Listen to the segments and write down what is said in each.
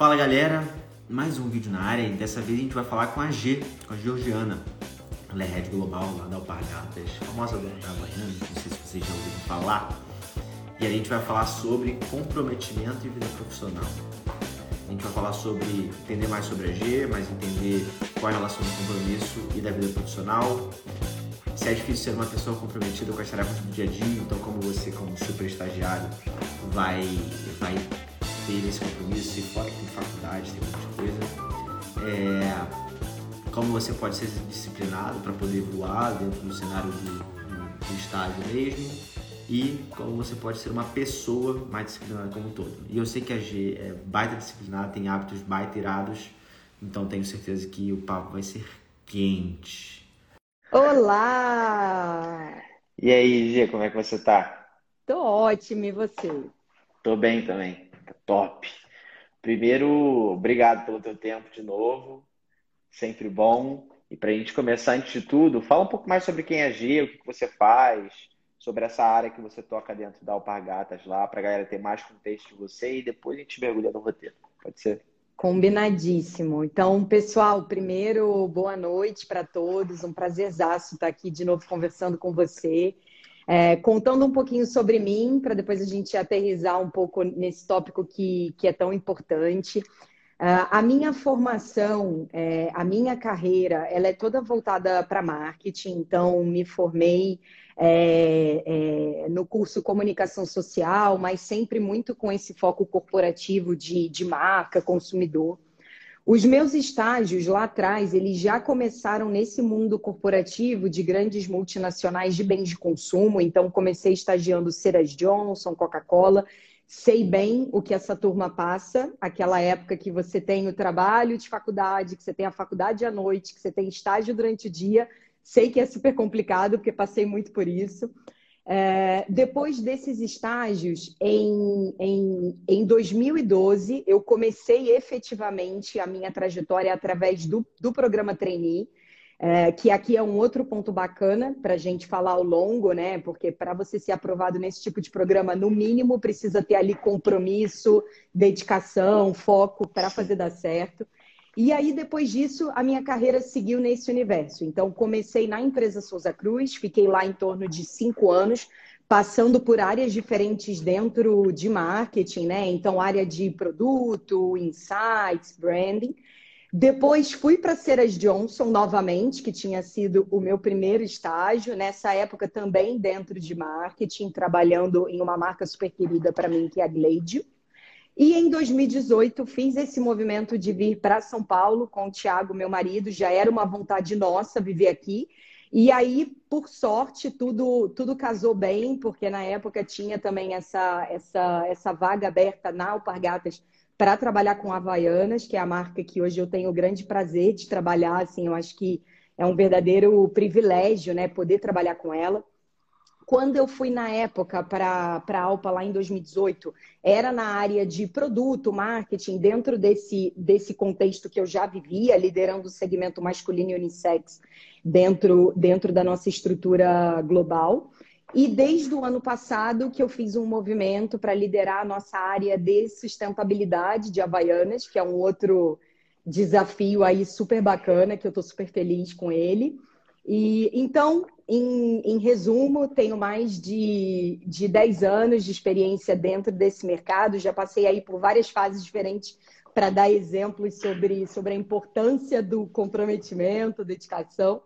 Fala galera, mais um vídeo na área e dessa vez a gente vai falar com a G, com a Georgiana. Ela é Head Global lá da Alpargatas, famosa da Havaiana, não sei se vocês já ouviram falar. E a gente vai falar sobre comprometimento e vida profissional. A gente vai falar sobre entender mais sobre a G, mas entender qual é a relação do compromisso e da vida profissional. Se é difícil ser uma pessoa comprometida com as tarefas do dia a dia, então como você, como super estagiário, vai, vai ter esse compromisso, e fora que tem faculdade, tem muita coisa. É, como você pode ser disciplinado para poder voar dentro do cenário do, do estágio mesmo e como você pode ser uma pessoa mais disciplinada como um todo. E eu sei que a G é baita disciplinada, tem hábitos baita irados, então tenho certeza que o papo vai ser quente. Olá! E aí, G, como é que você tá? Tô ótimo, e você? Tô bem também, top. Primeiro, obrigado pelo teu tempo de novo, sempre bom. E para a gente começar, antes de tudo, fala um pouco mais sobre quem é G, o que você faz, sobre essa área que você toca dentro da Alpargatas lá, para a galera ter mais contexto de você e depois a gente mergulha no roteiro. Pode ser? Combinadíssimo. Então, pessoal, primeiro, boa noite para todos. Um prazerzaço estar aqui de novo conversando com você. É, contando um pouquinho sobre mim, para depois a gente aterrizar um pouco nesse tópico que, que é tão importante. Uh, a minha formação, é, a minha carreira, ela é toda voltada para marketing, então me formei é, é, no curso Comunicação Social, mas sempre muito com esse foco corporativo de, de marca, consumidor. Os meus estágios lá atrás, eles já começaram nesse mundo corporativo de grandes multinacionais de bens de consumo. Então, comecei estagiando Ceras Johnson, Coca-Cola. Sei bem o que essa turma passa, aquela época que você tem o trabalho de faculdade, que você tem a faculdade à noite, que você tem estágio durante o dia Sei que é super complicado, porque passei muito por isso. É, depois desses estágios, em, em, em 2012, eu comecei efetivamente a minha trajetória através do, do programa Trainee, é, que aqui é um outro ponto bacana para a gente falar ao longo, né? Porque para você ser aprovado nesse tipo de programa, no mínimo precisa ter ali compromisso, dedicação, foco para fazer dar certo. E aí, depois disso, a minha carreira seguiu nesse universo. Então, comecei na empresa Souza Cruz, fiquei lá em torno de cinco anos, passando por áreas diferentes dentro de marketing, né? Então, área de produto, insights, branding. Depois fui para Ceras Johnson novamente, que tinha sido o meu primeiro estágio, nessa época também dentro de marketing, trabalhando em uma marca super querida para mim, que é a Glade. E em 2018 fiz esse movimento de vir para São Paulo com o Tiago, meu marido, já era uma vontade nossa viver aqui. E aí, por sorte, tudo, tudo casou bem, porque na época tinha também essa, essa, essa vaga aberta na Alpargatas para trabalhar com Havaianas, que é a marca que hoje eu tenho o grande prazer de trabalhar. Assim, eu acho que é um verdadeiro privilégio né, poder trabalhar com ela. Quando eu fui na época para a Alpa, lá em 2018, era na área de produto, marketing, dentro desse, desse contexto que eu já vivia, liderando o segmento masculino e unissex dentro, dentro da nossa estrutura global. E desde o ano passado que eu fiz um movimento para liderar a nossa área de sustentabilidade de Havaianas, que é um outro desafio aí super bacana, que eu estou super feliz com ele. E então, em, em, resumo, tenho mais de, de 10 anos de experiência dentro desse mercado, já passei aí por várias fases diferentes para dar exemplos sobre, sobre a importância do comprometimento, dedicação.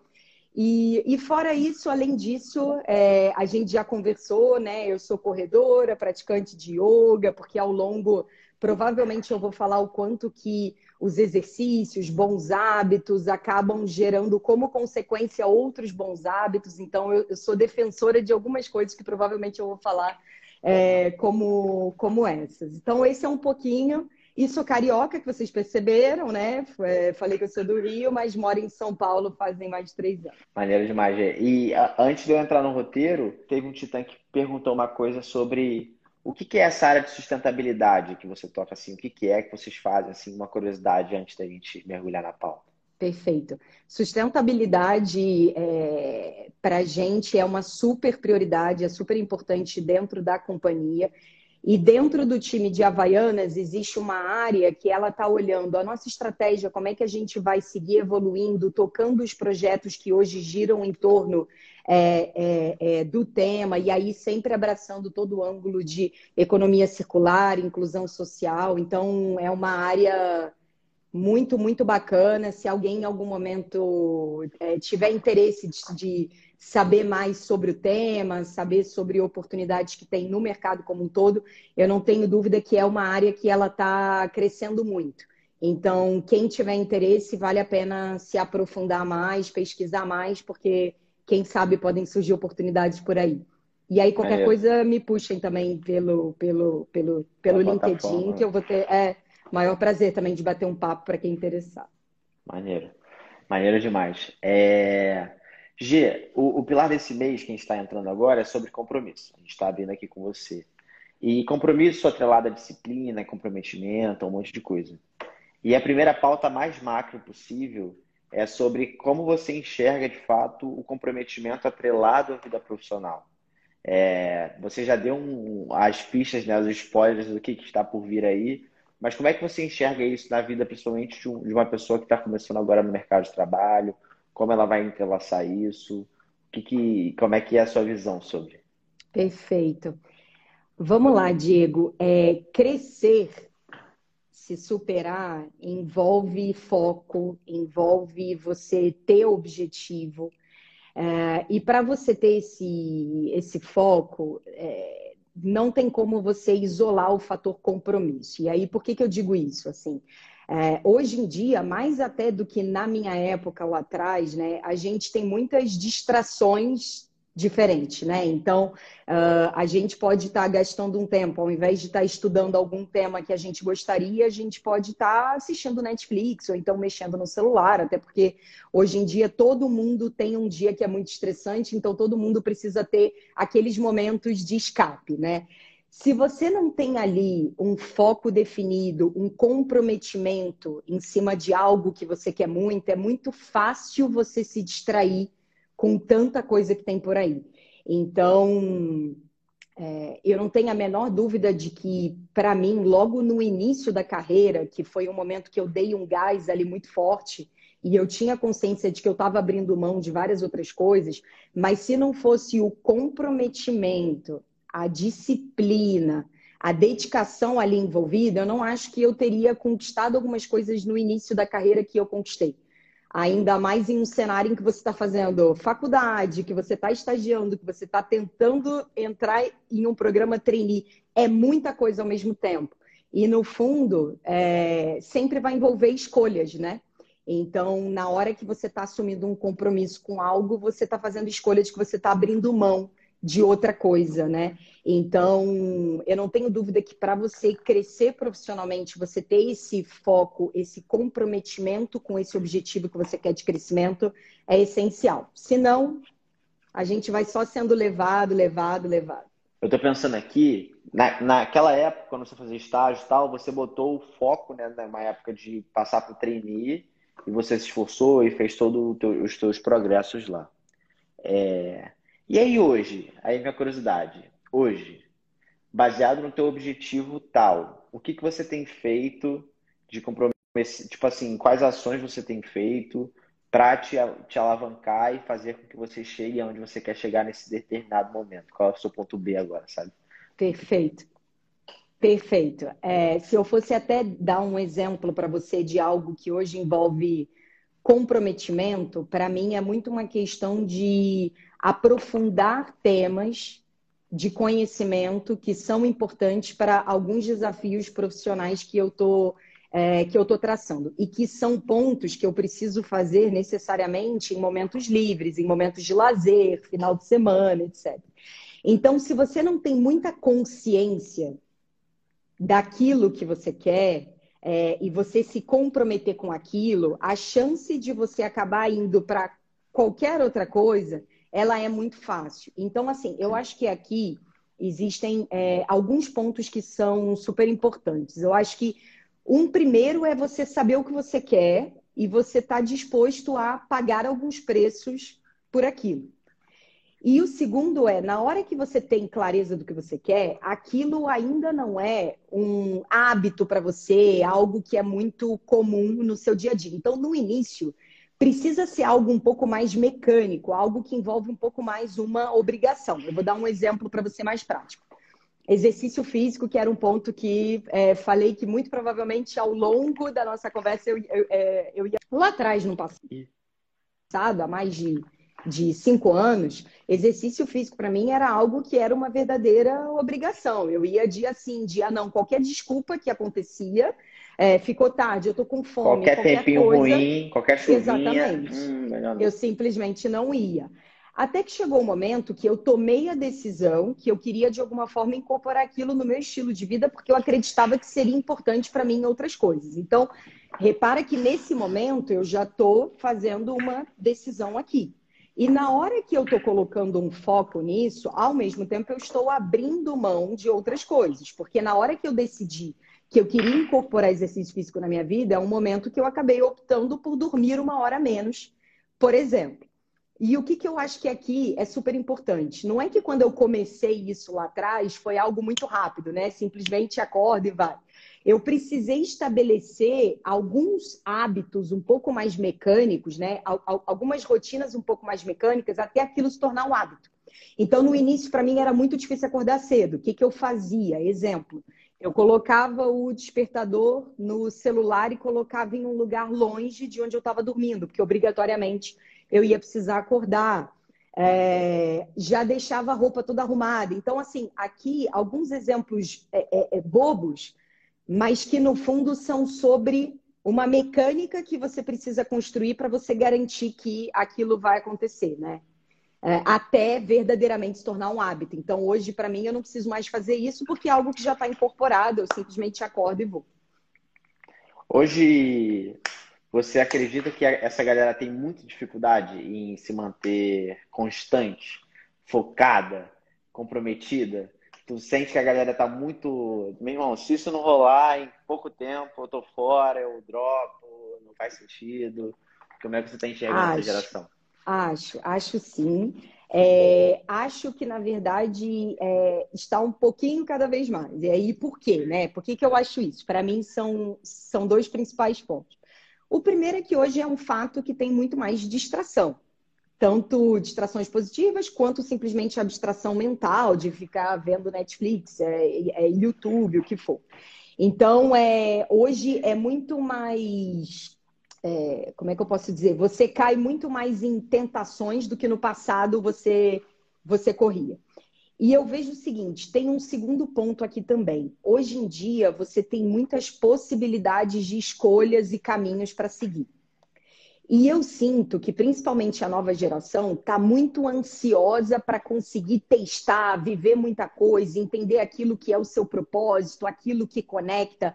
E, e fora isso, além disso, é, a gente já conversou, né? Eu sou corredora, praticante de yoga, porque ao longo, provavelmente eu vou falar o quanto que os exercícios, bons hábitos acabam gerando como consequência outros bons hábitos. Então, eu, eu sou defensora de algumas coisas que provavelmente eu vou falar é, como, como essas. Então, esse é um pouquinho. E sou carioca, que vocês perceberam, né? É, falei que eu sou do Rio, mas moro em São Paulo fazem mais de três anos. Maneiro demais, Gê. E antes de eu entrar no roteiro, teve um titã que perguntou uma coisa sobre o que, que é essa área de sustentabilidade que você toca assim? O que, que é que vocês fazem assim? Uma curiosidade antes da gente mergulhar na pauta. Perfeito. Sustentabilidade é, para a gente é uma super prioridade, é super importante dentro da companhia. E dentro do time de Havaianas existe uma área que ela está olhando a nossa estratégia, como é que a gente vai seguir evoluindo, tocando os projetos que hoje giram em torno é, é, é, do tema, e aí sempre abraçando todo o ângulo de economia circular, inclusão social. Então, é uma área muito, muito bacana. Se alguém em algum momento é, tiver interesse de, de saber mais sobre o tema, saber sobre oportunidades que tem no mercado como um todo, eu não tenho dúvida que é uma área que ela está crescendo muito. Então, quem tiver interesse, vale a pena se aprofundar mais, pesquisar mais, porque quem sabe podem surgir oportunidades por aí. E aí, qualquer é. coisa, me puxem também pelo, pelo, pelo, pelo LinkedIn, que eu vou ter é, maior prazer também de bater um papo para quem interessar. Maneiro. Maneiro demais. É... G, o, o, pilar desse mês que a gente está entrando agora é sobre compromisso. A gente está abrindo aqui com você. E compromisso atrelado à disciplina, comprometimento, um monte de coisa. E a primeira pauta mais macro possível é sobre como você enxerga de fato o comprometimento atrelado à vida profissional. É, você já deu um, as pistas, né, os spoilers do que, que, está por vir aí, mas como é que você enxerga isso na vida, principalmente de, um, de uma pessoa que está começando agora no mercado de trabalho? como ela vai entrelaçar isso? Que, que, como é que é a sua visão sobre? Perfeito. Vamos lá, Diego. É, crescer, se superar, envolve foco, envolve você ter objetivo. É, e para você ter esse, esse foco, é, não tem como você isolar o fator compromisso. E aí, por que, que eu digo isso? Assim, é, hoje em dia, mais até do que na minha época lá atrás, né, a gente tem muitas distrações diferentes, né? Então, uh, a gente pode estar tá gastando um tempo, ao invés de estar tá estudando algum tema que a gente gostaria, a gente pode estar tá assistindo Netflix ou então mexendo no celular, até porque hoje em dia todo mundo tem um dia que é muito estressante, então todo mundo precisa ter aqueles momentos de escape, né? Se você não tem ali um foco definido, um comprometimento em cima de algo que você quer muito, é muito fácil você se distrair com tanta coisa que tem por aí. Então, é, eu não tenho a menor dúvida de que, para mim, logo no início da carreira, que foi um momento que eu dei um gás ali muito forte, e eu tinha consciência de que eu estava abrindo mão de várias outras coisas, mas se não fosse o comprometimento a disciplina, a dedicação ali envolvida, eu não acho que eu teria conquistado algumas coisas no início da carreira que eu conquistei. Ainda mais em um cenário em que você está fazendo faculdade, que você está estagiando, que você está tentando entrar em um programa trainee. É muita coisa ao mesmo tempo. E, no fundo, é... sempre vai envolver escolhas, né? Então, na hora que você está assumindo um compromisso com algo, você está fazendo escolhas que você está abrindo mão de outra coisa, né? Então, eu não tenho dúvida que para você crescer profissionalmente, você ter esse foco, esse comprometimento com esse objetivo que você quer de crescimento é essencial. Senão, a gente vai só sendo levado, levado, levado. Eu estou pensando aqui, na, naquela época, quando você fazia estágio e tal, você botou o foco, né, numa época de passar para o trainee, e você se esforçou e fez todos os seus progressos lá. É... E aí hoje, aí minha curiosidade, hoje, baseado no teu objetivo tal, o que, que você tem feito de compromisso, tipo assim, quais ações você tem feito para te, te alavancar e fazer com que você chegue aonde você quer chegar nesse determinado momento? Qual é o seu ponto B agora, sabe? Perfeito. Perfeito. É, se eu fosse até dar um exemplo para você de algo que hoje envolve comprometimento, para mim é muito uma questão de aprofundar temas de conhecimento que são importantes para alguns desafios profissionais que eu estou é, que eu estou traçando e que são pontos que eu preciso fazer necessariamente em momentos livres, em momentos de lazer, final de semana, etc. Então, se você não tem muita consciência daquilo que você quer é, e você se comprometer com aquilo, a chance de você acabar indo para qualquer outra coisa ela é muito fácil. Então, assim, eu acho que aqui existem é, alguns pontos que são super importantes. Eu acho que um primeiro é você saber o que você quer e você estar tá disposto a pagar alguns preços por aquilo. E o segundo é, na hora que você tem clareza do que você quer, aquilo ainda não é um hábito para você, algo que é muito comum no seu dia a dia. Então, no início, precisa ser algo um pouco mais mecânico, algo que envolve um pouco mais uma obrigação. Eu vou dar um exemplo para você mais prático. Exercício físico, que era um ponto que é, falei que muito provavelmente ao longo da nossa conversa eu, eu, é, eu ia lá atrás no passado, há mais de de cinco anos, exercício físico para mim era algo que era uma verdadeira obrigação. Eu ia dia sim, dia não. Qualquer desculpa que acontecia, é, ficou tarde, eu tô com fome. Qualquer, qualquer tempinho coisa, ruim, qualquer chuvinha. Exatamente. Hum, eu simplesmente não ia. Até que chegou o um momento que eu tomei a decisão que eu queria, de alguma forma, incorporar aquilo no meu estilo de vida, porque eu acreditava que seria importante para mim em outras coisas. Então, repara que nesse momento eu já estou fazendo uma decisão aqui. E na hora que eu estou colocando um foco nisso, ao mesmo tempo eu estou abrindo mão de outras coisas. Porque na hora que eu decidi que eu queria incorporar exercício físico na minha vida, é um momento que eu acabei optando por dormir uma hora menos, por exemplo. E o que, que eu acho que aqui é super importante? Não é que quando eu comecei isso lá atrás foi algo muito rápido, né? Simplesmente acorda e vai eu precisei estabelecer alguns hábitos um pouco mais mecânicos, né? Algumas rotinas um pouco mais mecânicas, até aquilo se tornar um hábito. Então, no início, para mim, era muito difícil acordar cedo. O que, que eu fazia? Exemplo, eu colocava o despertador no celular e colocava em um lugar longe de onde eu estava dormindo, porque obrigatoriamente eu ia precisar acordar. É, já deixava a roupa toda arrumada. Então, assim, aqui alguns exemplos é, é, é bobos mas que no fundo são sobre uma mecânica que você precisa construir para você garantir que aquilo vai acontecer, né? É, até verdadeiramente se tornar um hábito. Então, hoje, para mim, eu não preciso mais fazer isso porque é algo que já está incorporado, eu simplesmente acordo e vou. Hoje, você acredita que essa galera tem muita dificuldade em se manter constante, focada, comprometida? tu sente que a galera tá muito. Meu irmão, se isso não rolar em pouco tempo, eu tô fora, eu dropo, não faz sentido. Como é que você tá enxergando acho, essa geração? Acho, acho sim. É, acho que, na verdade, é, está um pouquinho cada vez mais. E aí, por quê? Né? Por que, que eu acho isso? Para mim, são, são dois principais pontos. O primeiro é que hoje é um fato que tem muito mais distração tanto distrações positivas quanto simplesmente abstração mental de ficar vendo Netflix, é, é YouTube, o que for. Então, é, hoje é muito mais. É, como é que eu posso dizer? Você cai muito mais em tentações do que no passado você, você corria. E eu vejo o seguinte: tem um segundo ponto aqui também. Hoje em dia, você tem muitas possibilidades de escolhas e caminhos para seguir. E eu sinto que, principalmente a nova geração, está muito ansiosa para conseguir testar, viver muita coisa, entender aquilo que é o seu propósito, aquilo que conecta.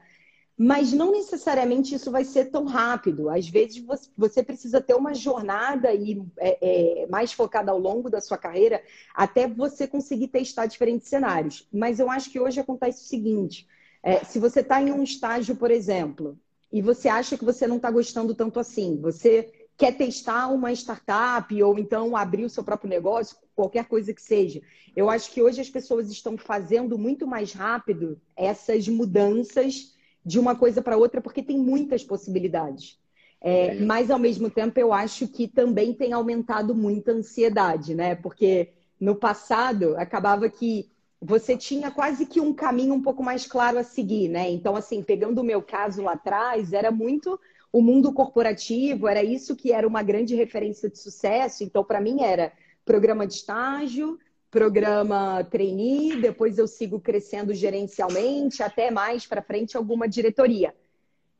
Mas não necessariamente isso vai ser tão rápido. Às vezes você precisa ter uma jornada e, é, é, mais focada ao longo da sua carreira até você conseguir testar diferentes cenários. Mas eu acho que hoje acontece o seguinte: é, se você está em um estágio, por exemplo, e você acha que você não está gostando tanto assim, você quer testar uma startup ou então abrir o seu próprio negócio, qualquer coisa que seja. Eu acho que hoje as pessoas estão fazendo muito mais rápido essas mudanças de uma coisa para outra, porque tem muitas possibilidades. É, mas, ao mesmo tempo, eu acho que também tem aumentado muita ansiedade, né? Porque no passado acabava que você tinha quase que um caminho um pouco mais claro a seguir, né? Então, assim, pegando o meu caso lá atrás, era muito o mundo corporativo, era isso que era uma grande referência de sucesso. Então, para mim, era programa de estágio, programa trainee, depois eu sigo crescendo gerencialmente, até mais para frente alguma diretoria.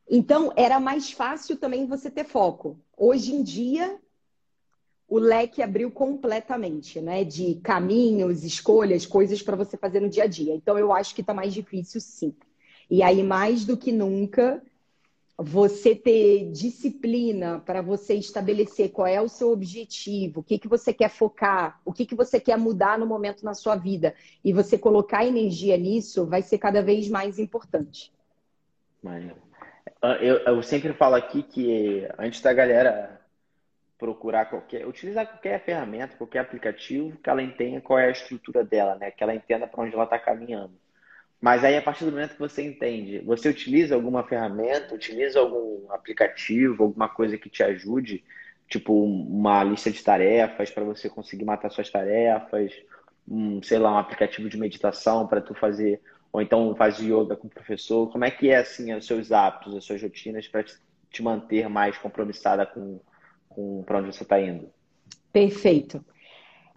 Então, era mais fácil também você ter foco. Hoje em dia, o leque abriu completamente, né? De caminhos, escolhas, coisas para você fazer no dia a dia. Então eu acho que está mais difícil, sim. E aí, mais do que nunca, você ter disciplina para você estabelecer qual é o seu objetivo, o que, que você quer focar, o que, que você quer mudar no momento na sua vida, e você colocar energia nisso, vai ser cada vez mais importante. Eu, eu sempre falo aqui que antes da galera procurar qualquer, utilizar qualquer ferramenta, qualquer aplicativo, que ela entenda qual é a estrutura dela, né? Que ela entenda para onde ela está caminhando. Mas aí, a partir do momento que você entende, você utiliza alguma ferramenta, utiliza algum aplicativo, alguma coisa que te ajude, tipo uma lista de tarefas para você conseguir matar suas tarefas, um, sei lá, um aplicativo de meditação para tu fazer, ou então faz yoga com o professor. Como é que é assim os seus hábitos, as suas rotinas para te manter mais compromissada com, com para onde você está indo? Perfeito.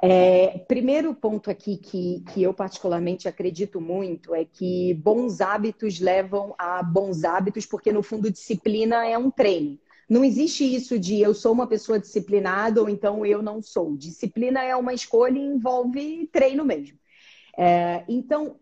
É, primeiro ponto aqui que, que eu particularmente acredito muito é que bons hábitos levam a bons hábitos, porque no fundo disciplina é um treino. Não existe isso de eu sou uma pessoa disciplinada ou então eu não sou. Disciplina é uma escolha e envolve treino mesmo. É, então,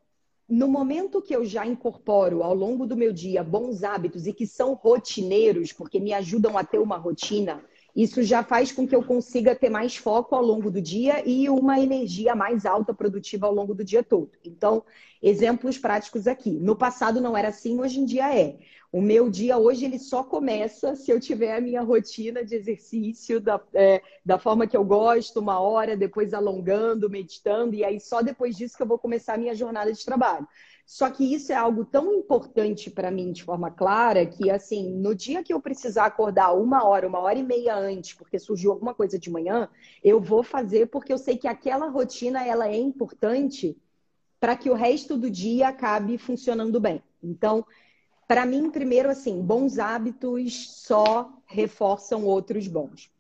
no momento que eu já incorporo ao longo do meu dia bons hábitos e que são rotineiros, porque me ajudam a ter uma rotina, isso já faz com que eu consiga ter mais foco ao longo do dia e uma energia mais alta, produtiva ao longo do dia todo. Então, exemplos práticos aqui. No passado não era assim, hoje em dia é. O meu dia hoje ele só começa se eu tiver a minha rotina de exercício da, é, da forma que eu gosto, uma hora, depois alongando, meditando, e aí só depois disso que eu vou começar a minha jornada de trabalho. Só que isso é algo tão importante para mim de forma clara que, assim, no dia que eu precisar acordar uma hora, uma hora e meia antes, porque surgiu alguma coisa de manhã, eu vou fazer porque eu sei que aquela rotina ela é importante para que o resto do dia acabe funcionando bem. Então, para mim, primeiro, assim, bons hábitos só reforçam outros bons.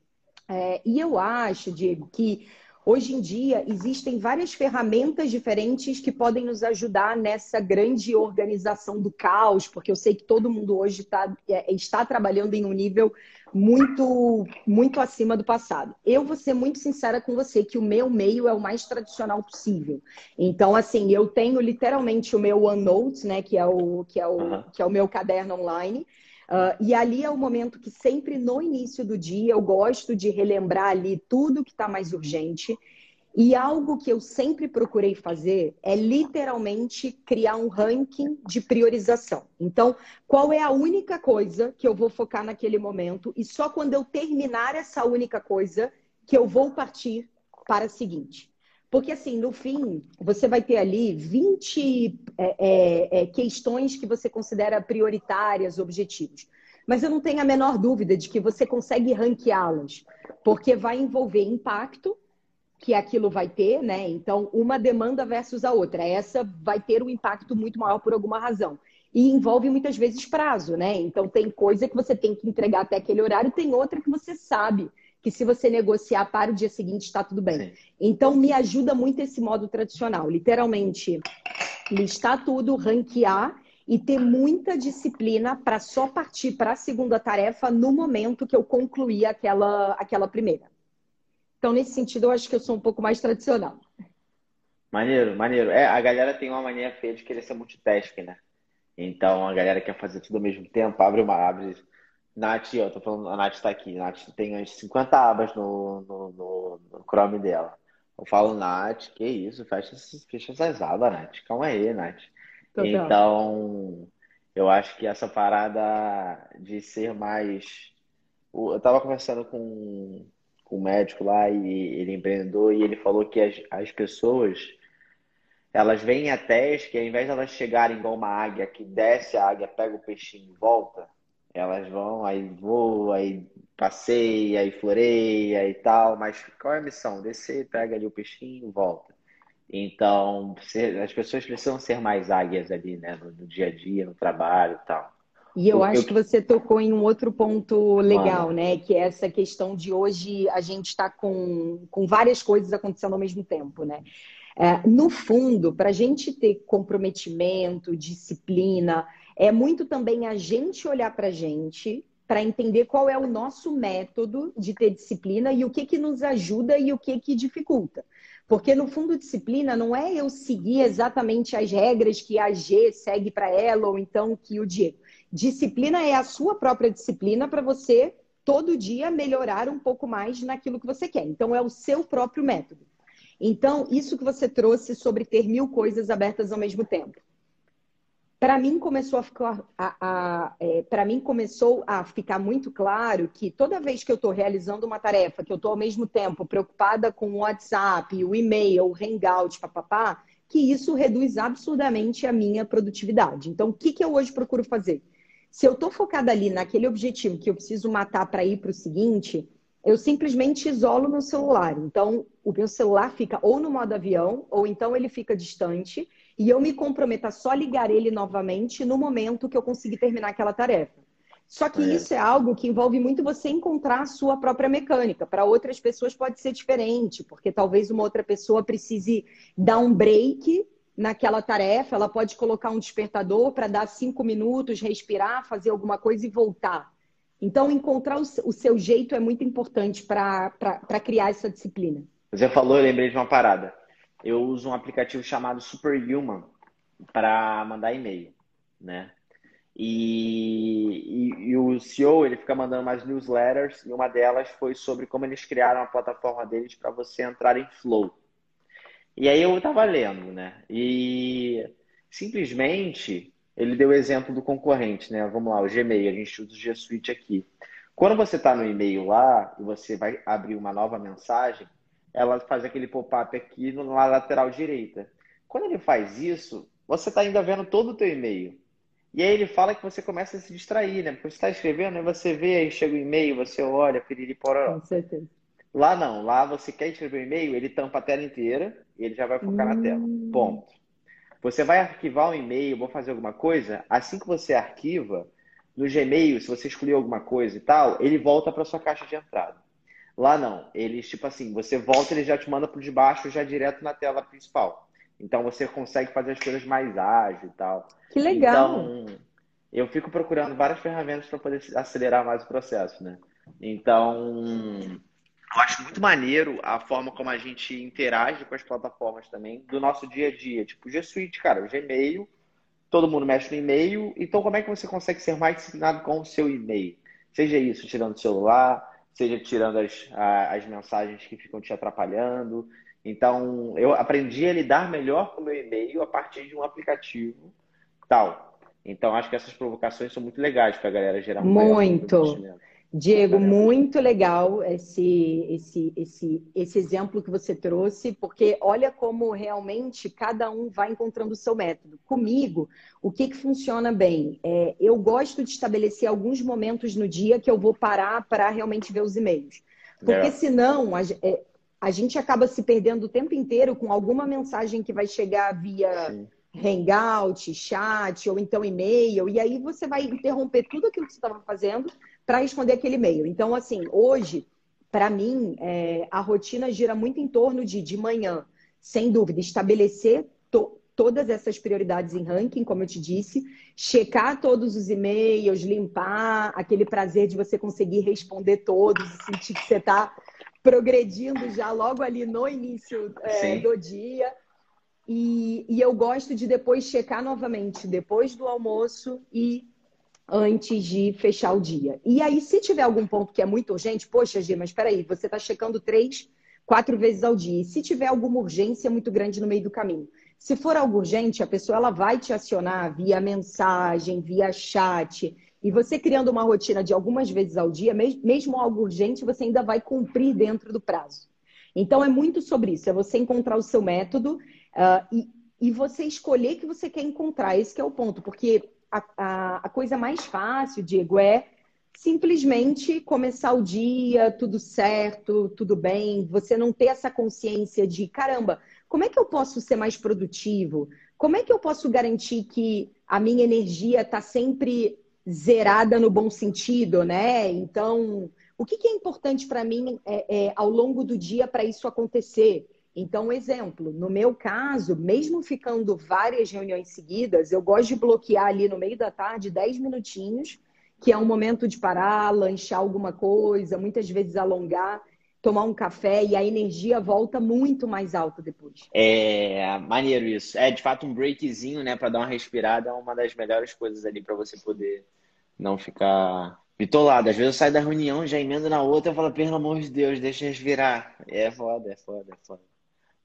É, e eu acho, Diego, que Hoje em dia, existem várias ferramentas diferentes que podem nos ajudar nessa grande organização do caos, porque eu sei que todo mundo hoje tá, é, está trabalhando em um nível muito, muito acima do passado. Eu vou ser muito sincera com você que o meu meio é o mais tradicional possível. Então, assim, eu tenho literalmente o meu OneNote, né, que é o, que é o, que é o meu caderno online. Uh, e ali é o momento que sempre no início do dia eu gosto de relembrar ali tudo que está mais urgente. E algo que eu sempre procurei fazer é literalmente criar um ranking de priorização. Então, qual é a única coisa que eu vou focar naquele momento? E só quando eu terminar essa única coisa que eu vou partir para a seguinte. Porque, assim, no fim, você vai ter ali 20 é, é, é, questões que você considera prioritárias, objetivos. Mas eu não tenho a menor dúvida de que você consegue ranqueá-las, porque vai envolver impacto que aquilo vai ter, né? Então, uma demanda versus a outra. Essa vai ter um impacto muito maior por alguma razão. E envolve muitas vezes prazo, né? Então, tem coisa que você tem que entregar até aquele horário, tem outra que você sabe que se você negociar para o dia seguinte está tudo bem. Sim. Então me ajuda muito esse modo tradicional, literalmente listar tudo, ranquear e ter muita disciplina para só partir para a segunda tarefa no momento que eu concluir aquela, aquela primeira. Então, nesse sentido, eu acho que eu sou um pouco mais tradicional. Maneiro, maneiro. É, a galera tem uma mania feia de querer ser multitasking, né? Então, a galera quer fazer tudo ao mesmo tempo, abre uma, abre Nath, eu tô falando, a Nath tá aqui. A Nath tem umas 50 abas no, no, no, no Chrome dela. Eu falo, Nath, que isso? Fecha, fecha essas abas, Nath. Calma aí, Nath. Total. Então, eu acho que essa parada de ser mais. Eu tava conversando com, com um médico lá, e ele é empreendedor, e ele falou que as, as pessoas elas vêm até que ao invés de elas chegarem igual uma águia que desce a águia, pega o peixinho e volta, elas vão, aí voa, aí passeia, aí floreia e tal, mas qual é a missão? Descer, pega ali o peixinho e volta. Então, as pessoas precisam ser mais águias ali, né? No, no dia a dia, no trabalho e tal. E eu, eu acho que você tocou em um outro ponto legal, Mano. né? Que é essa questão de hoje a gente está com, com várias coisas acontecendo ao mesmo tempo, né? É, no fundo, para a gente ter comprometimento, disciplina, é muito também a gente olhar para a gente para entender qual é o nosso método de ter disciplina e o que, que nos ajuda e o que, que dificulta. Porque, no fundo, disciplina não é eu seguir exatamente as regras que a G segue para ela ou então que o Diego. Disciplina é a sua própria disciplina para você todo dia melhorar um pouco mais naquilo que você quer. Então, é o seu próprio método. Então, isso que você trouxe sobre ter mil coisas abertas ao mesmo tempo para mim começou a ficar é, para mim começou a ficar muito claro que toda vez que eu estou realizando uma tarefa, que eu estou ao mesmo tempo preocupada com o WhatsApp, o e-mail, o Hangout, papapá, que isso reduz absurdamente a minha produtividade. Então, o que, que eu hoje procuro fazer? Se eu estou focada ali naquele objetivo que eu preciso matar para ir para o seguinte, eu simplesmente isolo meu celular. Então, o meu celular fica ou no modo avião, ou então ele fica distante e eu me comprometo a só ligar ele novamente no momento que eu conseguir terminar aquela tarefa. Só que é. isso é algo que envolve muito você encontrar a sua própria mecânica. Para outras pessoas pode ser diferente, porque talvez uma outra pessoa precise dar um break naquela tarefa, ela pode colocar um despertador para dar cinco minutos, respirar, fazer alguma coisa e voltar. Então, encontrar o, seu jeito é muito importante para criar essa disciplina. Você falou, eu lembrei de uma parada eu uso um aplicativo chamado Superhuman para mandar e-mail, né? E, e, e, o CEO ele fica mandando umas newsletters e uma delas foi sobre como eles criaram a plataforma deles para você entrar em flow. E aí eu estava lendo, né? E simplesmente ele deu o exemplo do concorrente, né? Vamos lá, o Gmail, a gente usa o G Suite aqui. Quando você está no e-mail lá e você vai abrir uma nova mensagem, ela faz aquele pop-up aqui na lateral direita. Quando ele faz isso, você está ainda vendo todo o teu e-mail. E aí ele fala que você começa a se distrair, né? Porque você está escrevendo, aí você vê, aí chega o e-mail, você olha, piriri, pororó. Com certeza. Lá não, lá você quer escrever o e-mail, ele tampa a tela inteira e ele já vai focar hum. na tela. Hum. Ponto. Você vai arquivar um e-mail, vou fazer alguma coisa, assim que você arquiva, no Gmail, se você escolher alguma coisa e tal, ele volta para sua caixa de entrada. Lá não. Eles, tipo assim, você volta, ele já te manda por debaixo, já direto na tela principal. Então você consegue fazer as coisas mais ágil e tal. Que legal. Então, eu fico procurando várias ferramentas para poder acelerar mais o processo, né? Então, eu acho muito maneiro a forma como a gente interage com as plataformas também do nosso dia a dia. Tipo, o G Suite, cara, o Gmail, todo mundo mexe no e-mail. Então, como é que você consegue ser mais disciplinado com o seu e-mail? Seja isso, tirando o celular, seja tirando as, as mensagens que ficam te atrapalhando. Então, eu aprendi a lidar melhor com o meu e-mail a partir de um aplicativo tal. Então, acho que essas provocações são muito legais para a galera gerar um Muito. Diego, muito legal esse, esse, esse, esse exemplo que você trouxe, porque olha como realmente cada um vai encontrando o seu método. Comigo, o que, que funciona bem? É, eu gosto de estabelecer alguns momentos no dia que eu vou parar para realmente ver os e-mails. Porque é. senão a, é, a, gente acaba se perdendo o tempo inteiro com alguma mensagem que vai chegar via. Sim. Hangout, chat ou então e-mail, e aí você vai interromper tudo aquilo que você estava fazendo para responder aquele e-mail. Então, assim, hoje, para mim, é, a rotina gira muito em torno de, de manhã, sem dúvida, estabelecer to todas essas prioridades em ranking, como eu te disse, checar todos os e-mails, limpar, aquele prazer de você conseguir responder todos e sentir que você está progredindo já logo ali no início é, do dia. E, e eu gosto de depois checar novamente, depois do almoço e antes de fechar o dia. E aí, se tiver algum ponto que é muito urgente, poxa, Gi, mas espera aí, você está checando três, quatro vezes ao dia. E se tiver alguma urgência muito grande no meio do caminho? Se for algo urgente, a pessoa ela vai te acionar via mensagem, via chat. E você criando uma rotina de algumas vezes ao dia, mesmo algo urgente, você ainda vai cumprir dentro do prazo. Então, é muito sobre isso. É você encontrar o seu método uh, e, e você escolher que você quer encontrar. Esse que é o ponto. Porque a, a, a coisa mais fácil, Diego, é simplesmente começar o dia, tudo certo, tudo bem, você não ter essa consciência de caramba, como é que eu posso ser mais produtivo? Como é que eu posso garantir que a minha energia está sempre zerada no bom sentido, né? Então, o que, que é importante para mim é, é, ao longo do dia para isso acontecer? Então, exemplo, no meu caso, mesmo ficando várias reuniões seguidas, eu gosto de bloquear ali no meio da tarde 10 minutinhos, que é um momento de parar, lanchar alguma coisa, muitas vezes alongar, tomar um café e a energia volta muito mais alta depois. É maneiro isso. É de fato um breakzinho, né, para dar uma respirada, é uma das melhores coisas ali para você poder não ficar bitolado. Às vezes eu saio da reunião, já emendo na outra, eu falo, pelo amor de Deus, deixa eu respirar. É foda, é foda, é foda.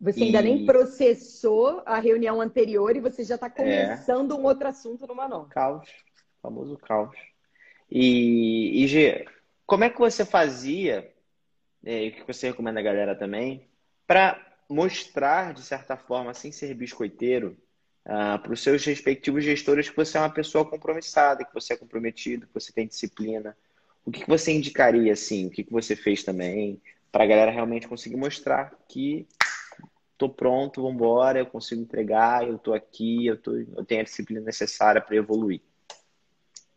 Você ainda nem processou a reunião anterior e você já está começando é... um outro assunto numa nova. Caos, famoso caos. E, e G, como é que você fazia, é, e o que você recomenda a galera também, para mostrar, de certa forma, sem ser biscoiteiro, uh, para os seus respectivos gestores que você é uma pessoa compromissada, que você é comprometido, que você tem disciplina? O que, que você indicaria, assim? O que, que você fez também, para a galera realmente conseguir mostrar que estou pronto, vamos embora, eu consigo entregar, eu estou aqui, eu, tô, eu tenho a disciplina necessária para evoluir.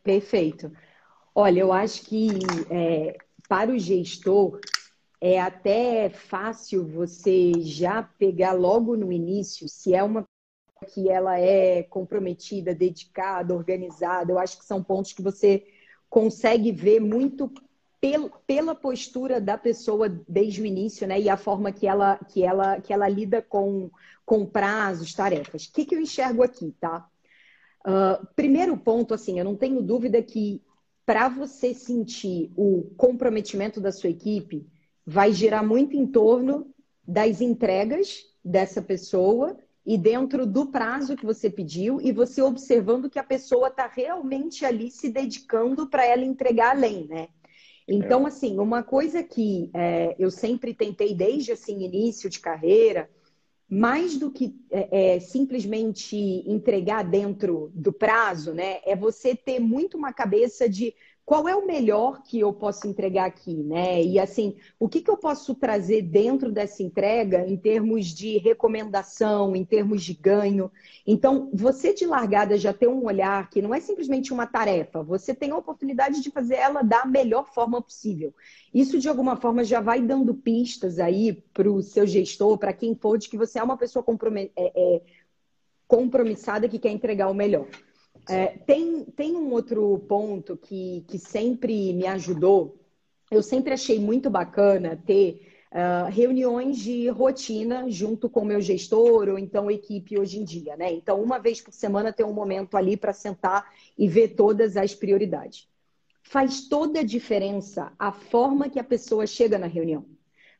Perfeito. Olha, eu acho que é, para o gestor é até fácil você já pegar logo no início, se é uma que ela é comprometida, dedicada, organizada, eu acho que são pontos que você consegue ver muito pela postura da pessoa desde o início, né? E a forma que ela, que ela, que ela lida com, com prazos, tarefas. O que, que eu enxergo aqui, tá? Uh, primeiro ponto, assim, eu não tenho dúvida que para você sentir o comprometimento da sua equipe, vai girar muito em torno das entregas dessa pessoa e dentro do prazo que você pediu e você observando que a pessoa está realmente ali se dedicando para ela entregar além, né? Então, é. assim, uma coisa que é, eu sempre tentei desde assim início de carreira, mais do que é, é, simplesmente entregar dentro do prazo, né? É você ter muito uma cabeça de qual é o melhor que eu posso entregar aqui, né? E assim, o que, que eu posso trazer dentro dessa entrega em termos de recomendação, em termos de ganho? Então, você de largada já tem um olhar que não é simplesmente uma tarefa, você tem a oportunidade de fazer ela da melhor forma possível. Isso, de alguma forma, já vai dando pistas aí para o seu gestor, para quem for, de que você é uma pessoa é, é, compromissada que quer entregar o melhor. É, tem, tem um outro ponto que, que sempre me ajudou. Eu sempre achei muito bacana ter uh, reuniões de rotina junto com o meu gestor ou então equipe hoje em dia, né? Então, uma vez por semana tem um momento ali para sentar e ver todas as prioridades. Faz toda a diferença a forma que a pessoa chega na reunião.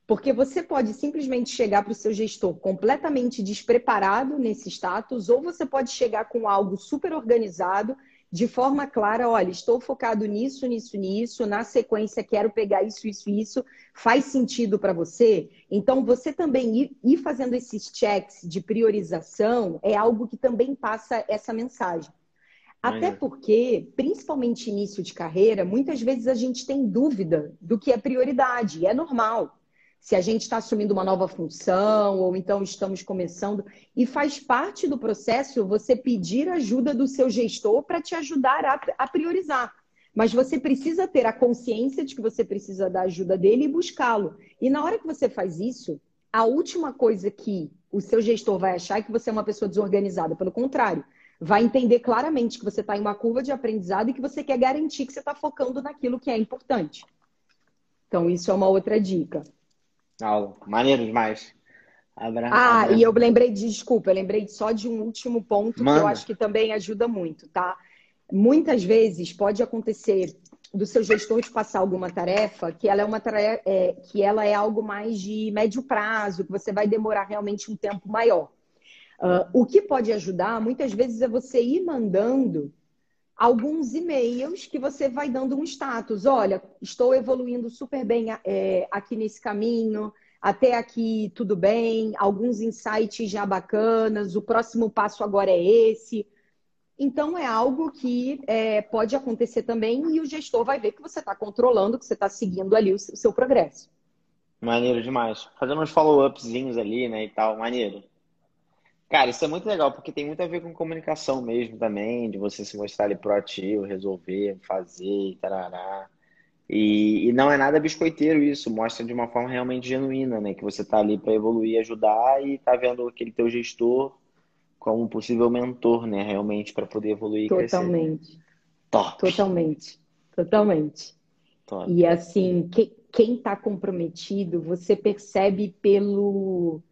Porque você pode simplesmente chegar para o seu gestor completamente despreparado nesse status, ou você pode chegar com algo super organizado, de forma clara: olha, estou focado nisso, nisso, nisso, na sequência quero pegar isso, isso, isso, faz sentido para você? Então, você também ir, ir fazendo esses checks de priorização é algo que também passa essa mensagem. Até porque, principalmente início de carreira, muitas vezes a gente tem dúvida do que é prioridade, e é normal se a gente está assumindo uma nova função ou então estamos começando. E faz parte do processo você pedir ajuda do seu gestor para te ajudar a, priorizar. Mas você precisa ter a consciência de que você precisa da ajuda dele e buscá-lo. E na hora que você faz isso, a última coisa que o seu gestor vai achar é que você é uma pessoa desorganizada. Pelo contrário, vai entender claramente que você está em uma curva de aprendizado e que você quer garantir que você está focando naquilo que é importante. Então, isso é uma outra dica. Aula. Maneiro demais. Abra... Ah, Abra... e eu lembrei de, desculpa, eu lembrei só de um último ponto Manda. que eu acho que também ajuda muito, tá? Muitas vezes pode acontecer do seu gestor te passar alguma tarefa que ela é uma tarefa, é, que ela é algo mais de médio prazo, que você vai demorar realmente um tempo maior. Uh, o que pode ajudar, muitas vezes, é você ir mandando alguns e-mails que você vai dando um status. Olha, estou evoluindo super bem é, aqui nesse caminho, até aqui tudo bem, alguns insights já bacanas, o próximo passo agora é esse. Então, é algo que é, pode acontecer também e o gestor vai ver que você está controlando, que você está seguindo ali o seu progresso. Maneiro demais. Fazendo uns follow-upzinhos ali, né, e tal, maneiro. Cara, isso é muito legal, porque tem muito a ver com comunicação mesmo também, de você se mostrar ali proativo, resolver, fazer, tarará. E, e não é nada biscoiteiro isso, mostra de uma forma realmente genuína, né? Que você tá ali para evoluir, ajudar e tá vendo aquele teu gestor como um possível mentor, né? Realmente para poder evoluir e Totalmente. crescer. Top. Totalmente. Totalmente. Top. E assim, que, quem está comprometido, você percebe pelo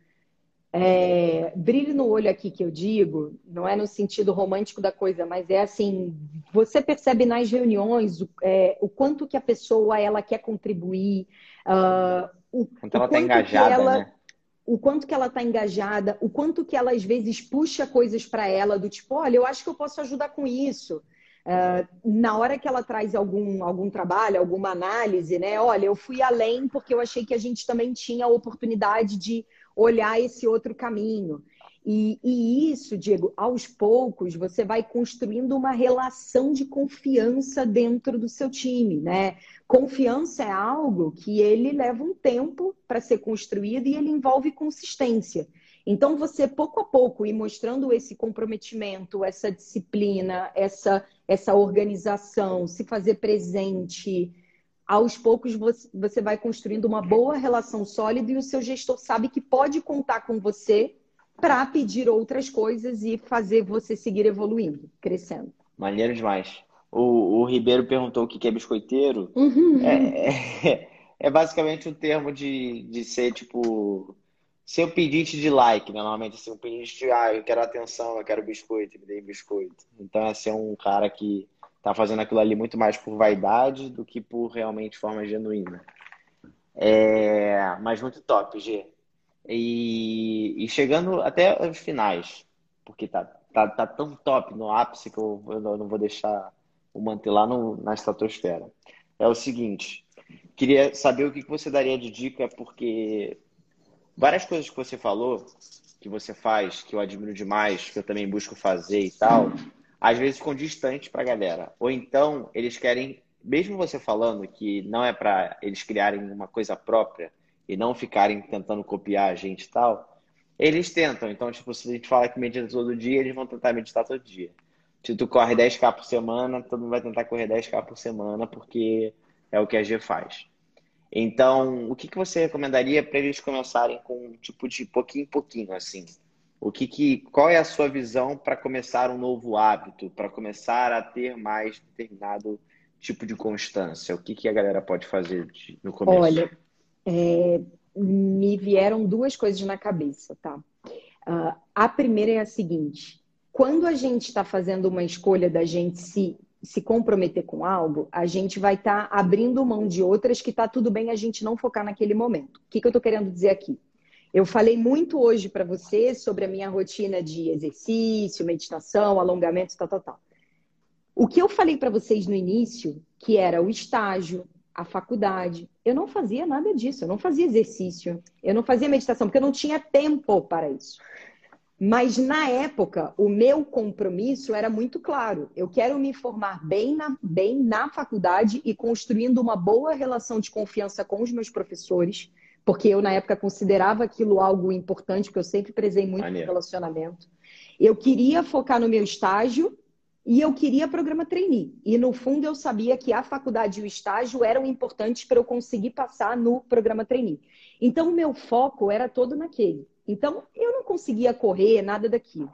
é, brilho no olho aqui que eu digo, não é no sentido romântico da coisa, mas é assim, você percebe nas reuniões o, é, o quanto que a pessoa ela quer contribuir, uh, o, quanto ela está engajada, ela, né? o quanto que ela está engajada, o quanto que ela às vezes puxa coisas para ela do tipo, olha, eu acho que eu posso ajudar com isso. Uh, na hora que ela traz algum, algum trabalho, alguma análise, né? Olha, eu fui além porque eu achei que a gente também tinha a oportunidade de olhar esse outro caminho. E, e, isso, Diego, aos poucos você vai construindo uma relação de confiança dentro do seu time, né? Confiança é algo que ele leva um tempo para ser construído e ele envolve consistência. Então, você pouco a pouco ir mostrando esse comprometimento, essa disciplina, essa, essa organização, se fazer presente, aos poucos você vai construindo uma boa relação sólida e o seu gestor sabe que pode contar com você para pedir outras coisas e fazer você seguir evoluindo, crescendo. Maneiro demais. O, o Ribeiro perguntou o que é biscoiteiro. Uhum. É, é, é, basicamente um termo de, de ser tipo. Ser o pedinte de like, né? Normalmente, assim, um pedinte de ah, eu quero atenção, eu quero biscoito, me dê biscoito. Então é ser um cara que tá fazendo aquilo ali muito mais por vaidade do que por realmente forma genuína. É, mas muito top, G. E, e chegando até os finais, porque tá, tá, tá tão top no ápice que eu, eu não vou deixar o manter lá no, na estratosfera. É o seguinte, queria saber o que você daria de dica, porque várias coisas que você falou, que você faz, que eu admiro demais, que eu também busco fazer e tal, às vezes ficam distantes para a galera. Ou então eles querem, mesmo você falando que não é para eles criarem uma coisa própria, e não ficarem tentando copiar a gente e tal, eles tentam. Então, tipo, se a gente fala que medita todo dia, eles vão tentar meditar todo dia. Se tu corre 10k por semana, todo mundo vai tentar correr 10k por semana, porque é o que a G faz. Então, o que, que você recomendaria para eles começarem com tipo de pouquinho em pouquinho, assim? O que, que qual é a sua visão para começar um novo hábito, para começar a ter mais determinado tipo de constância? O que, que a galera pode fazer no começo? Olha, é, me vieram duas coisas na cabeça, tá? Uh, a primeira é a seguinte: quando a gente está fazendo uma escolha da gente se, se comprometer com algo, a gente vai estar tá abrindo mão de outras que tá tudo bem a gente não focar naquele momento. O que, que eu estou querendo dizer aqui? Eu falei muito hoje para você sobre a minha rotina de exercício, meditação, alongamento, tal, tal, tal. O que eu falei para vocês no início, que era o estágio, a faculdade. Eu não fazia nada disso, eu não fazia exercício, eu não fazia meditação, porque eu não tinha tempo para isso. Mas na época, o meu compromisso era muito claro. Eu quero me formar bem na, bem na faculdade e construindo uma boa relação de confiança com os meus professores, porque eu, na época, considerava aquilo algo importante, porque eu sempre prezei muito no relacionamento. Eu queria focar no meu estágio e eu queria programa trainee. E no fundo eu sabia que a faculdade e o estágio eram importantes para eu conseguir passar no programa trainee. Então o meu foco era todo naquele. Então eu não conseguia correr nada daquilo.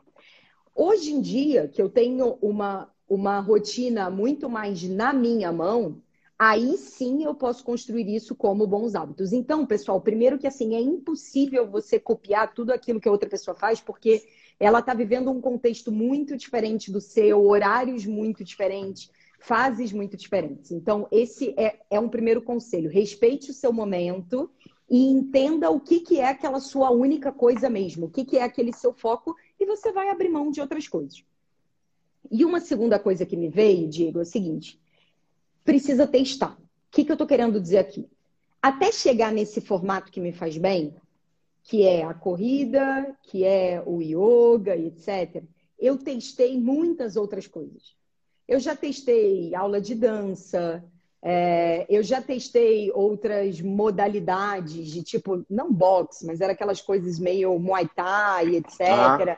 Hoje em dia, que eu tenho uma, uma rotina muito mais na minha mão, aí sim eu posso construir isso como bons hábitos. Então, pessoal, primeiro que assim, é impossível você copiar tudo aquilo que a outra pessoa faz, porque ela está vivendo um contexto muito diferente do seu, horários muito diferentes, fases muito diferentes. Então, esse é, é um primeiro conselho. Respeite o seu momento e entenda o que, que é aquela sua única coisa mesmo, o que, que é aquele seu foco, e você vai abrir mão de outras coisas. E uma segunda coisa que me veio, Diego, é o seguinte: precisa testar. O que, que eu estou querendo dizer aqui? Até chegar nesse formato que me faz bem, que é a corrida, que é o yoga, etc. Eu testei muitas outras coisas. Eu já testei aula de dança, é, eu já testei outras modalidades de tipo, não boxe, mas era aquelas coisas meio muay thai, etc. Ah.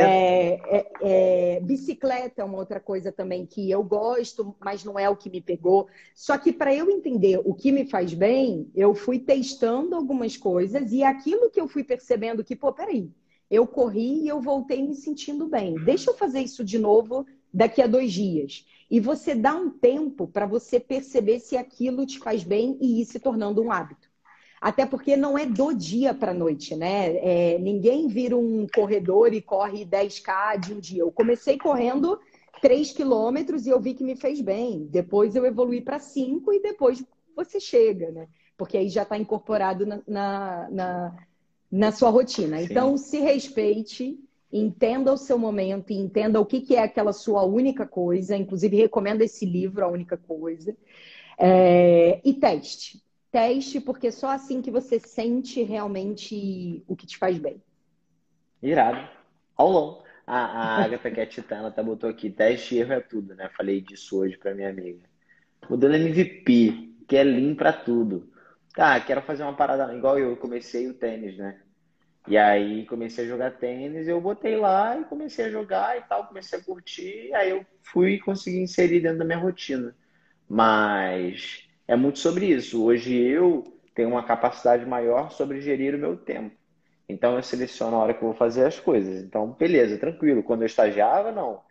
É, é, é, bicicleta é uma outra coisa também que eu gosto, mas não é o que me pegou. Só que para eu entender o que me faz bem, eu fui testando algumas coisas e aquilo que eu fui percebendo que, pô, peraí, eu corri e eu voltei me sentindo bem. Deixa eu fazer isso de novo daqui a dois dias. E você dá um tempo para você perceber se aquilo te faz bem e ir se tornando um hábito. Até porque não é do dia para a noite, né? É, ninguém vira um corredor e corre 10K de um dia. Eu comecei correndo 3 quilômetros e eu vi que me fez bem. Depois eu evolui para 5 e depois você chega, né? Porque aí já está incorporado na, na, na, na sua rotina. Sim. Então, se respeite, entenda o seu momento, entenda o que, que é aquela sua única coisa. Inclusive, recomendo esse livro, A Única Coisa. É, e teste. Teste, porque só assim que você sente realmente o que te faz bem. Irado. Rolou. A, a Agatha, que é botou aqui, teste e erro é tudo, né? Falei disso hoje pra minha amiga. Mudando MVP, que é lean pra tudo. Ah, quero fazer uma parada igual eu, comecei o tênis, né? E aí comecei a jogar tênis, eu botei lá e comecei a jogar e tal, comecei a curtir, aí eu fui e consegui inserir dentro da minha rotina. Mas é muito sobre isso. Hoje eu tenho uma capacidade maior sobre gerir o meu tempo. Então eu seleciono a hora que eu vou fazer as coisas. Então, beleza, tranquilo. Quando eu estagiava, não.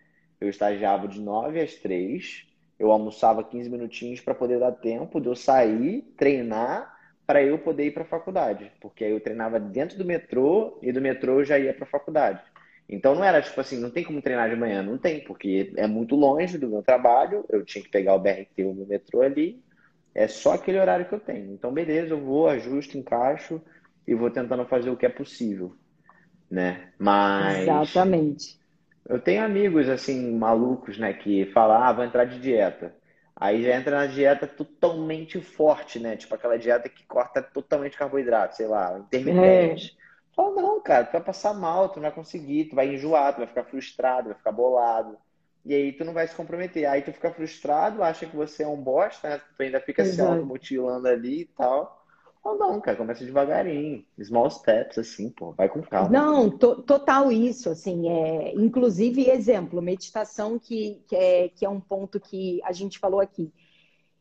Eu estagiava de 9 às 3, eu almoçava 15 minutinhos para poder dar tempo de eu sair, treinar, para eu poder ir para a faculdade. Porque aí eu treinava dentro do metrô e do metrô eu já ia para a faculdade. Então não era tipo assim, não tem como treinar de manhã, não tem, porque é muito longe do meu trabalho, eu tinha que pegar o BRT ou o metrô ali, é só aquele horário que eu tenho. Então beleza, eu vou, ajusto, encaixo, e vou tentando fazer o que é possível, né? Mas exatamente. Eu tenho amigos assim malucos, né, que falam, ah, vou entrar de dieta. Aí já entra na dieta totalmente forte, né? Tipo aquela dieta que corta totalmente carboidrato, sei lá, intermitente. É. Fala, não, cara, tu vai passar mal, tu não vai conseguir, tu vai enjoar, tu vai ficar frustrado, vai ficar bolado. E aí tu não vai se comprometer. Aí tu fica frustrado, acha que você é um bosta, né? Tu ainda fica Exato. se automutilando ali e tal. Ou não, cara, começa devagarinho, small steps, assim, pô, vai com calma. Não, to, total isso, assim, é, inclusive, exemplo, meditação que, que, é, que é um ponto que a gente falou aqui.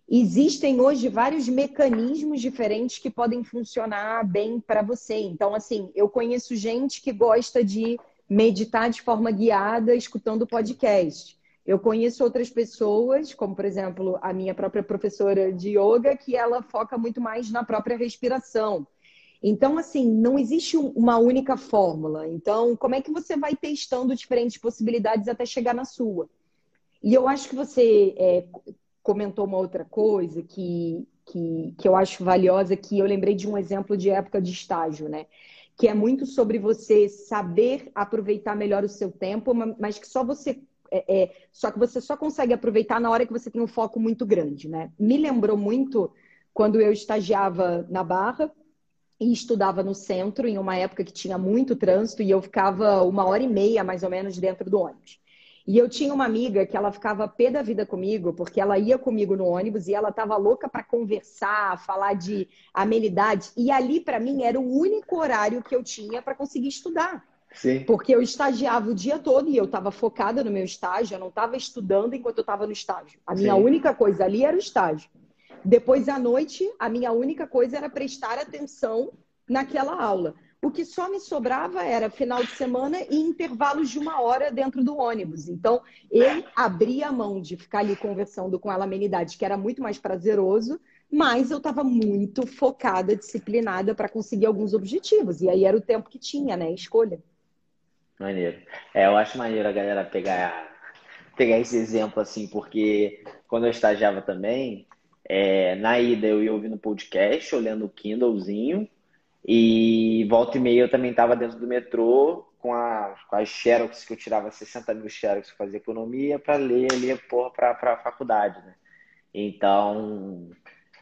Existem hoje vários mecanismos diferentes que podem funcionar bem para você. Então, assim, eu conheço gente que gosta de meditar de forma guiada, escutando podcast. Eu conheço outras pessoas, como por exemplo a minha própria professora de yoga, que ela foca muito mais na própria respiração. Então, assim, não existe uma única fórmula. Então, como é que você vai testando diferentes possibilidades até chegar na sua? E eu acho que você é, comentou uma outra coisa que, que, que eu acho valiosa, que eu lembrei de um exemplo de época de estágio, né? Que é muito sobre você saber aproveitar melhor o seu tempo, mas que só você é, é, só que você só consegue aproveitar na hora que você tem um foco muito grande, né? Me lembrou muito quando eu estagiava na Barra e estudava no centro, em uma época que tinha muito trânsito, e eu ficava uma hora e meia, mais ou menos, dentro do ônibus. E eu tinha uma amiga que ela ficava pé da vida comigo, porque ela ia comigo no ônibus e ela estava louca para conversar, falar de amenidades. E ali, para mim, era o único horário que eu tinha para conseguir estudar. Sim. Porque eu estagiava o dia todo e eu estava focada no meu estágio, eu não estava estudando enquanto eu estava no estágio. A minha Sim. única coisa ali era o estágio. Depois, à noite, a minha única coisa era prestar atenção naquela aula. O que só me sobrava era final de semana e intervalos de uma hora dentro do ônibus. Então, eu abria a mão de ficar ali conversando com ela amenidade, que era muito mais prazeroso, mas eu estava muito focada, disciplinada para conseguir alguns objetivos. E aí era o tempo que tinha, né? Escolha. Maneiro. É, eu acho maneiro a galera pegar, pegar esse exemplo assim, porque quando eu estagiava também, é, na ida eu ia ouvindo podcast, olhando o Kindlezinho, e volta e meia eu também estava dentro do metrô com, a, com as Xerox, que eu tirava 60 mil Xerox para fazer economia, para ler ali, para a faculdade, né? Então,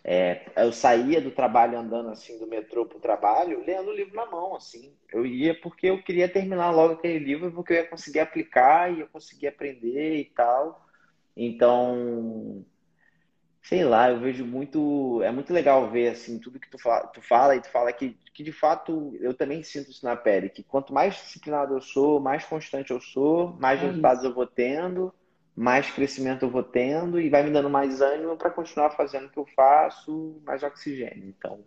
é, eu saía do trabalho andando assim do metrô pro trabalho, lendo o livro na mão, assim. Eu ia porque eu queria terminar logo aquele livro, porque eu ia conseguir aplicar e eu conseguir aprender e tal. Então, sei lá, eu vejo muito, é muito legal ver assim tudo que tu fala, tu fala e tu fala que, que de fato eu também sinto isso na pele, que quanto mais disciplinado eu sou, mais constante eu sou, mais é resultados eu vou tendo mais crescimento eu vou tendo e vai me dando mais ânimo para continuar fazendo o que eu faço, mais oxigênio. Então.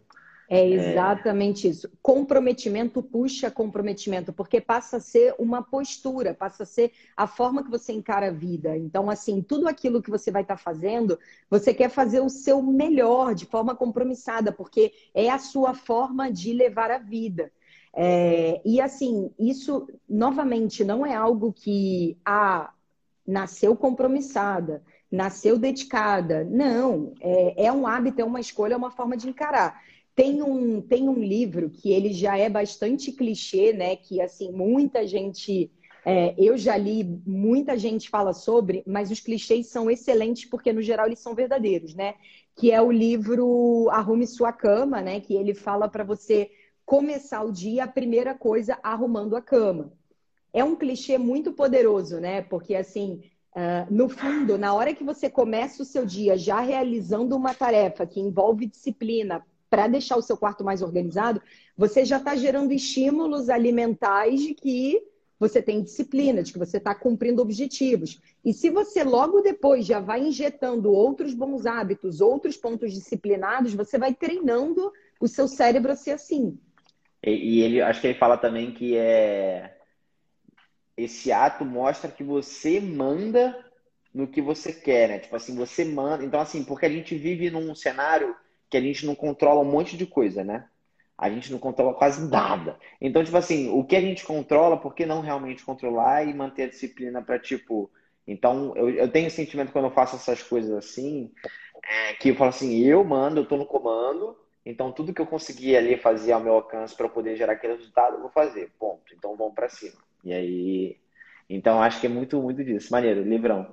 É, é exatamente é... isso. Comprometimento puxa comprometimento, porque passa a ser uma postura, passa a ser a forma que você encara a vida. Então, assim, tudo aquilo que você vai estar tá fazendo, você quer fazer o seu melhor, de forma compromissada, porque é a sua forma de levar a vida. É, e assim, isso novamente não é algo que ah, nasceu compromissada, nasceu dedicada. Não, é, é um hábito, é uma escolha, é uma forma de encarar. Tem um, tem um livro que ele já é bastante clichê, né? Que assim, muita gente. É, eu já li, muita gente fala sobre, mas os clichês são excelentes porque, no geral, eles são verdadeiros, né? Que é o livro Arrume Sua Cama, né? Que ele fala para você começar o dia, a primeira coisa, arrumando a cama. É um clichê muito poderoso, né? Porque, assim, uh, no fundo, na hora que você começa o seu dia já realizando uma tarefa que envolve disciplina para deixar o seu quarto mais organizado, você já está gerando estímulos alimentares de que você tem disciplina, de que você está cumprindo objetivos. E se você logo depois já vai injetando outros bons hábitos, outros pontos disciplinados, você vai treinando o seu cérebro a ser assim. E, e ele, acho que ele fala também que é esse ato mostra que você manda no que você quer, né? Tipo assim, você manda. Então, assim, porque a gente vive num cenário que a gente não controla um monte de coisa, né? A gente não controla quase nada. Então, tipo assim, o que a gente controla, por que não realmente controlar e manter a disciplina para, tipo. Então, eu, eu tenho sentimento quando eu faço essas coisas assim, é, que eu falo assim, eu mando, eu tô no comando, então, tudo que eu conseguir ali fazer ao meu alcance para poder gerar aquele resultado, eu vou fazer. Ponto. Então, vamos para cima. E aí. Então, acho que é muito, muito disso. Maneiro, livrão.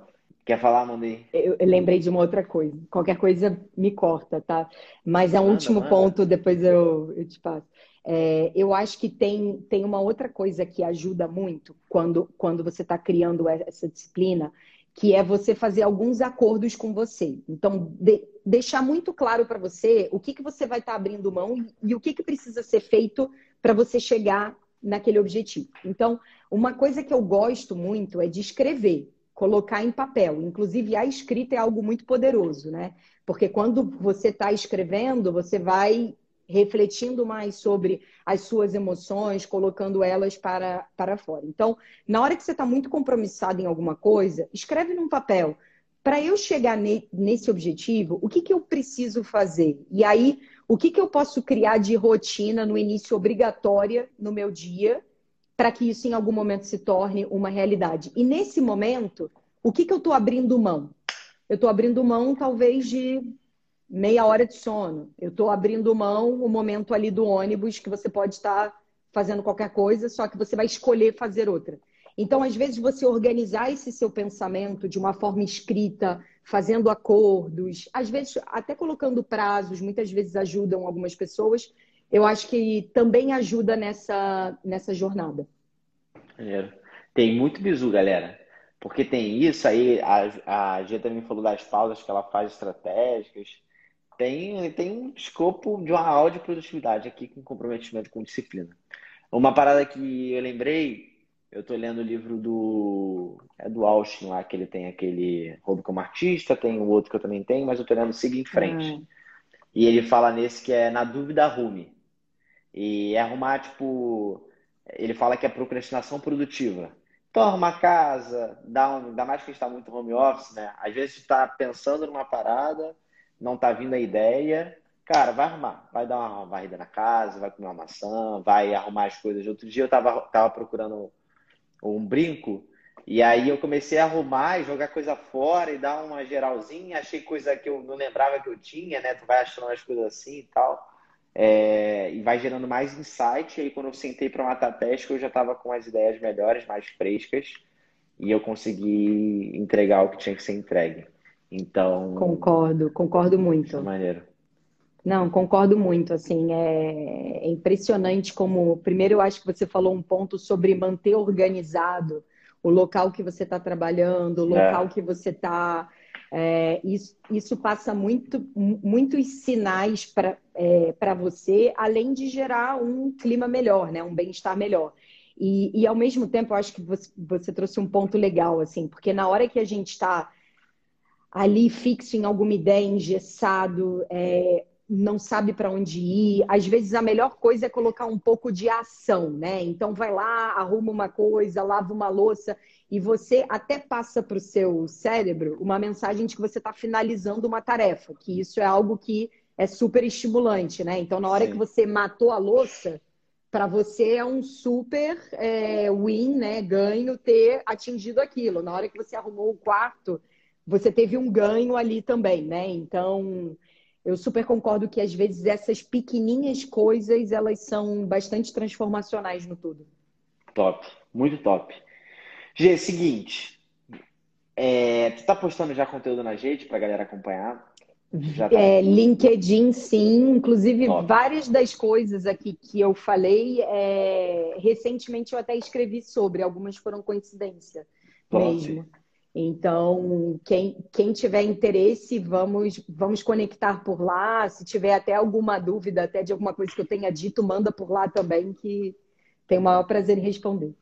Quer falar, Mandei? Eu, eu lembrei de uma outra coisa. Qualquer coisa me corta, tá? Mas é um último manda. ponto, depois eu, eu te passo. É, eu acho que tem, tem uma outra coisa que ajuda muito quando, quando você está criando essa disciplina, que é você fazer alguns acordos com você. Então, de, deixar muito claro para você o que, que você vai estar tá abrindo mão e, e, o que, que precisa ser feito para você chegar naquele objetivo. Então, uma coisa que eu gosto muito é de escrever, colocar em papel. Inclusive, a escrita é algo muito poderoso, né? Porque quando você está escrevendo, você vai refletindo mais sobre as suas emoções, colocando elas para, para fora. Então, na hora que você está muito compromissado em alguma coisa, escreve num papel. Para eu chegar ne, nesse objetivo, o que, que eu preciso fazer? E aí, o que, que eu posso criar de rotina no início obrigatória no meu dia, para que isso em algum momento se torne uma realidade? E nesse momento, o que, que eu estou abrindo mão? Eu estou abrindo mão, talvez, de meia hora de sono. Eu estou abrindo mão o momento ali do ônibus que você pode estar fazendo qualquer coisa, só que você vai escolher fazer outra. Então, às vezes, você organizar esse seu pensamento de uma forma escrita, fazendo acordos, às vezes até colocando prazos, muitas vezes ajudam algumas pessoas. Eu acho que também ajuda nessa, nessa jornada. Tem muito bizu, galera. Porque tem isso aí, a, a Gia também falou das pausas que ela faz estratégicas tem, tem um escopo de uma aula de produtividade aqui com comprometimento com disciplina. Uma parada que eu lembrei, eu tô lendo o livro do. É do Austin lá, que ele tem aquele Roubo como Artista, tem o outro que eu também tenho, mas eu tô lendo Siga em Frente. Hum. E ele fala nesse que é Na Dúvida Arrume. E é arrumar, tipo. Ele fala que é procrastinação produtiva. Então, arrumar casa, dá, um, dá mais que está muito home office, né? Às vezes está pensando numa parada, não tá vindo a ideia, cara, vai arrumar. Vai dar uma varrida na casa, vai comer uma maçã, vai arrumar as coisas. Outro dia eu tava, tava procurando um brinco, e aí eu comecei a arrumar e jogar coisa fora e dar uma geralzinha. Achei coisa que eu não lembrava que eu tinha, né? Tu vai achando as coisas assim e tal. É, e vai gerando mais insight. E aí, quando eu sentei para matar teste, eu já estava com as ideias melhores, mais frescas, e eu consegui entregar o que tinha que ser entregue. Então. Concordo, concordo muito. É maneiro. Não, concordo muito. Assim, é, é impressionante como. Primeiro, eu acho que você falou um ponto sobre manter organizado o local que você está trabalhando, o local é. que você está. É, isso, isso, passa muito, muitos sinais para é, você, além de gerar um clima melhor, né? um bem-estar melhor. E, e, ao mesmo tempo, eu acho que você, você trouxe um ponto legal, assim, porque na hora que a gente está ali fixo em alguma ideia, engessado, é, não sabe para onde ir. Às vezes a melhor coisa é colocar um pouco de ação, né? Então vai lá, arruma uma coisa, lava uma louça e você até passa para o seu cérebro uma mensagem de que você está finalizando uma tarefa, que isso é algo que é super estimulante, né? Então na hora Sim. que você matou a louça, para você é um super é, win, né? Ganho ter atingido aquilo. Na hora que você arrumou o quarto, você teve um ganho ali também, né? Então, eu super concordo que às vezes essas pequenininhas coisas elas são bastante transformacionais no tudo. Top, muito top. G, seguinte, é, tu tá postando já conteúdo na rede pra galera acompanhar? Já tá... é, LinkedIn, sim. Inclusive, top. várias das coisas aqui que eu falei, é... recentemente eu até escrevi sobre, algumas foram coincidência top. mesmo. Então, quem, quem tiver interesse, vamos, vamos conectar por lá. Se tiver até alguma dúvida, até de alguma coisa que eu tenha dito, manda por lá também, que tenho o maior prazer em responder.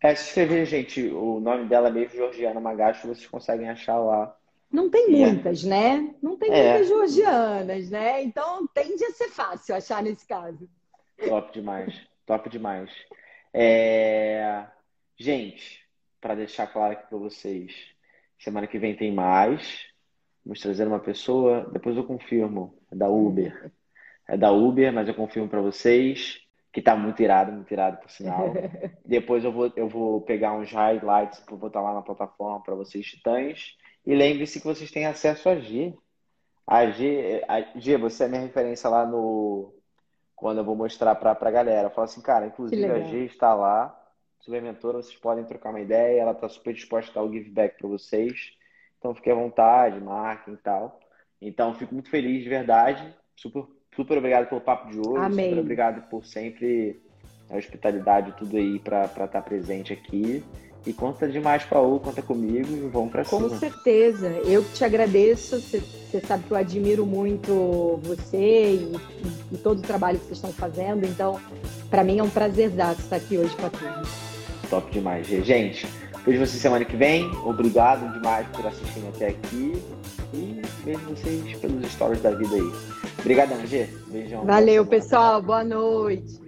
É, se escrever, gente, o nome dela é mesmo Georgiana Magacho, vocês conseguem achar lá. Não tem é. muitas, é. né? Não tem é. muitas georgianas, né? Então tende a ser fácil achar nesse caso. Top demais, top demais. É... Gente, para deixar claro aqui para vocês. Semana que vem tem mais. Vamos trazer uma pessoa. Depois eu confirmo. É da Uber. É da Uber, mas eu confirmo para vocês. Que tá muito irado, muito irado, por sinal. Depois eu vou, eu vou pegar uns highlights para botar lá na plataforma para vocês, titãs. E lembre-se que vocês têm acesso a G. A G, a G, você é minha referência lá no. Quando eu vou mostrar para a galera. Eu falo assim, cara, inclusive a G está lá a mentora, vocês podem trocar uma ideia, ela está super disposta a dar o give back para vocês. Então fique à vontade, marquem e tal. Então fico muito feliz de verdade. Super, super obrigado pelo papo de hoje. Amém. Super obrigado por sempre a hospitalidade, tudo aí para estar tá presente aqui. E conta demais com a U, conta comigo e vamos para cima. Com certeza. Eu que te agradeço. Você sabe que eu admiro muito você e, e, e todo o trabalho que vocês estão fazendo. Então, para mim é um prazer estar aqui hoje com a turma. Top demais. Gente, vejo vocês semana que vem. Obrigado demais por assistirem até aqui. E vejo vocês pelos stories da vida aí. Obrigadão, G. Beijão. Valeu, pessoal. Boa noite.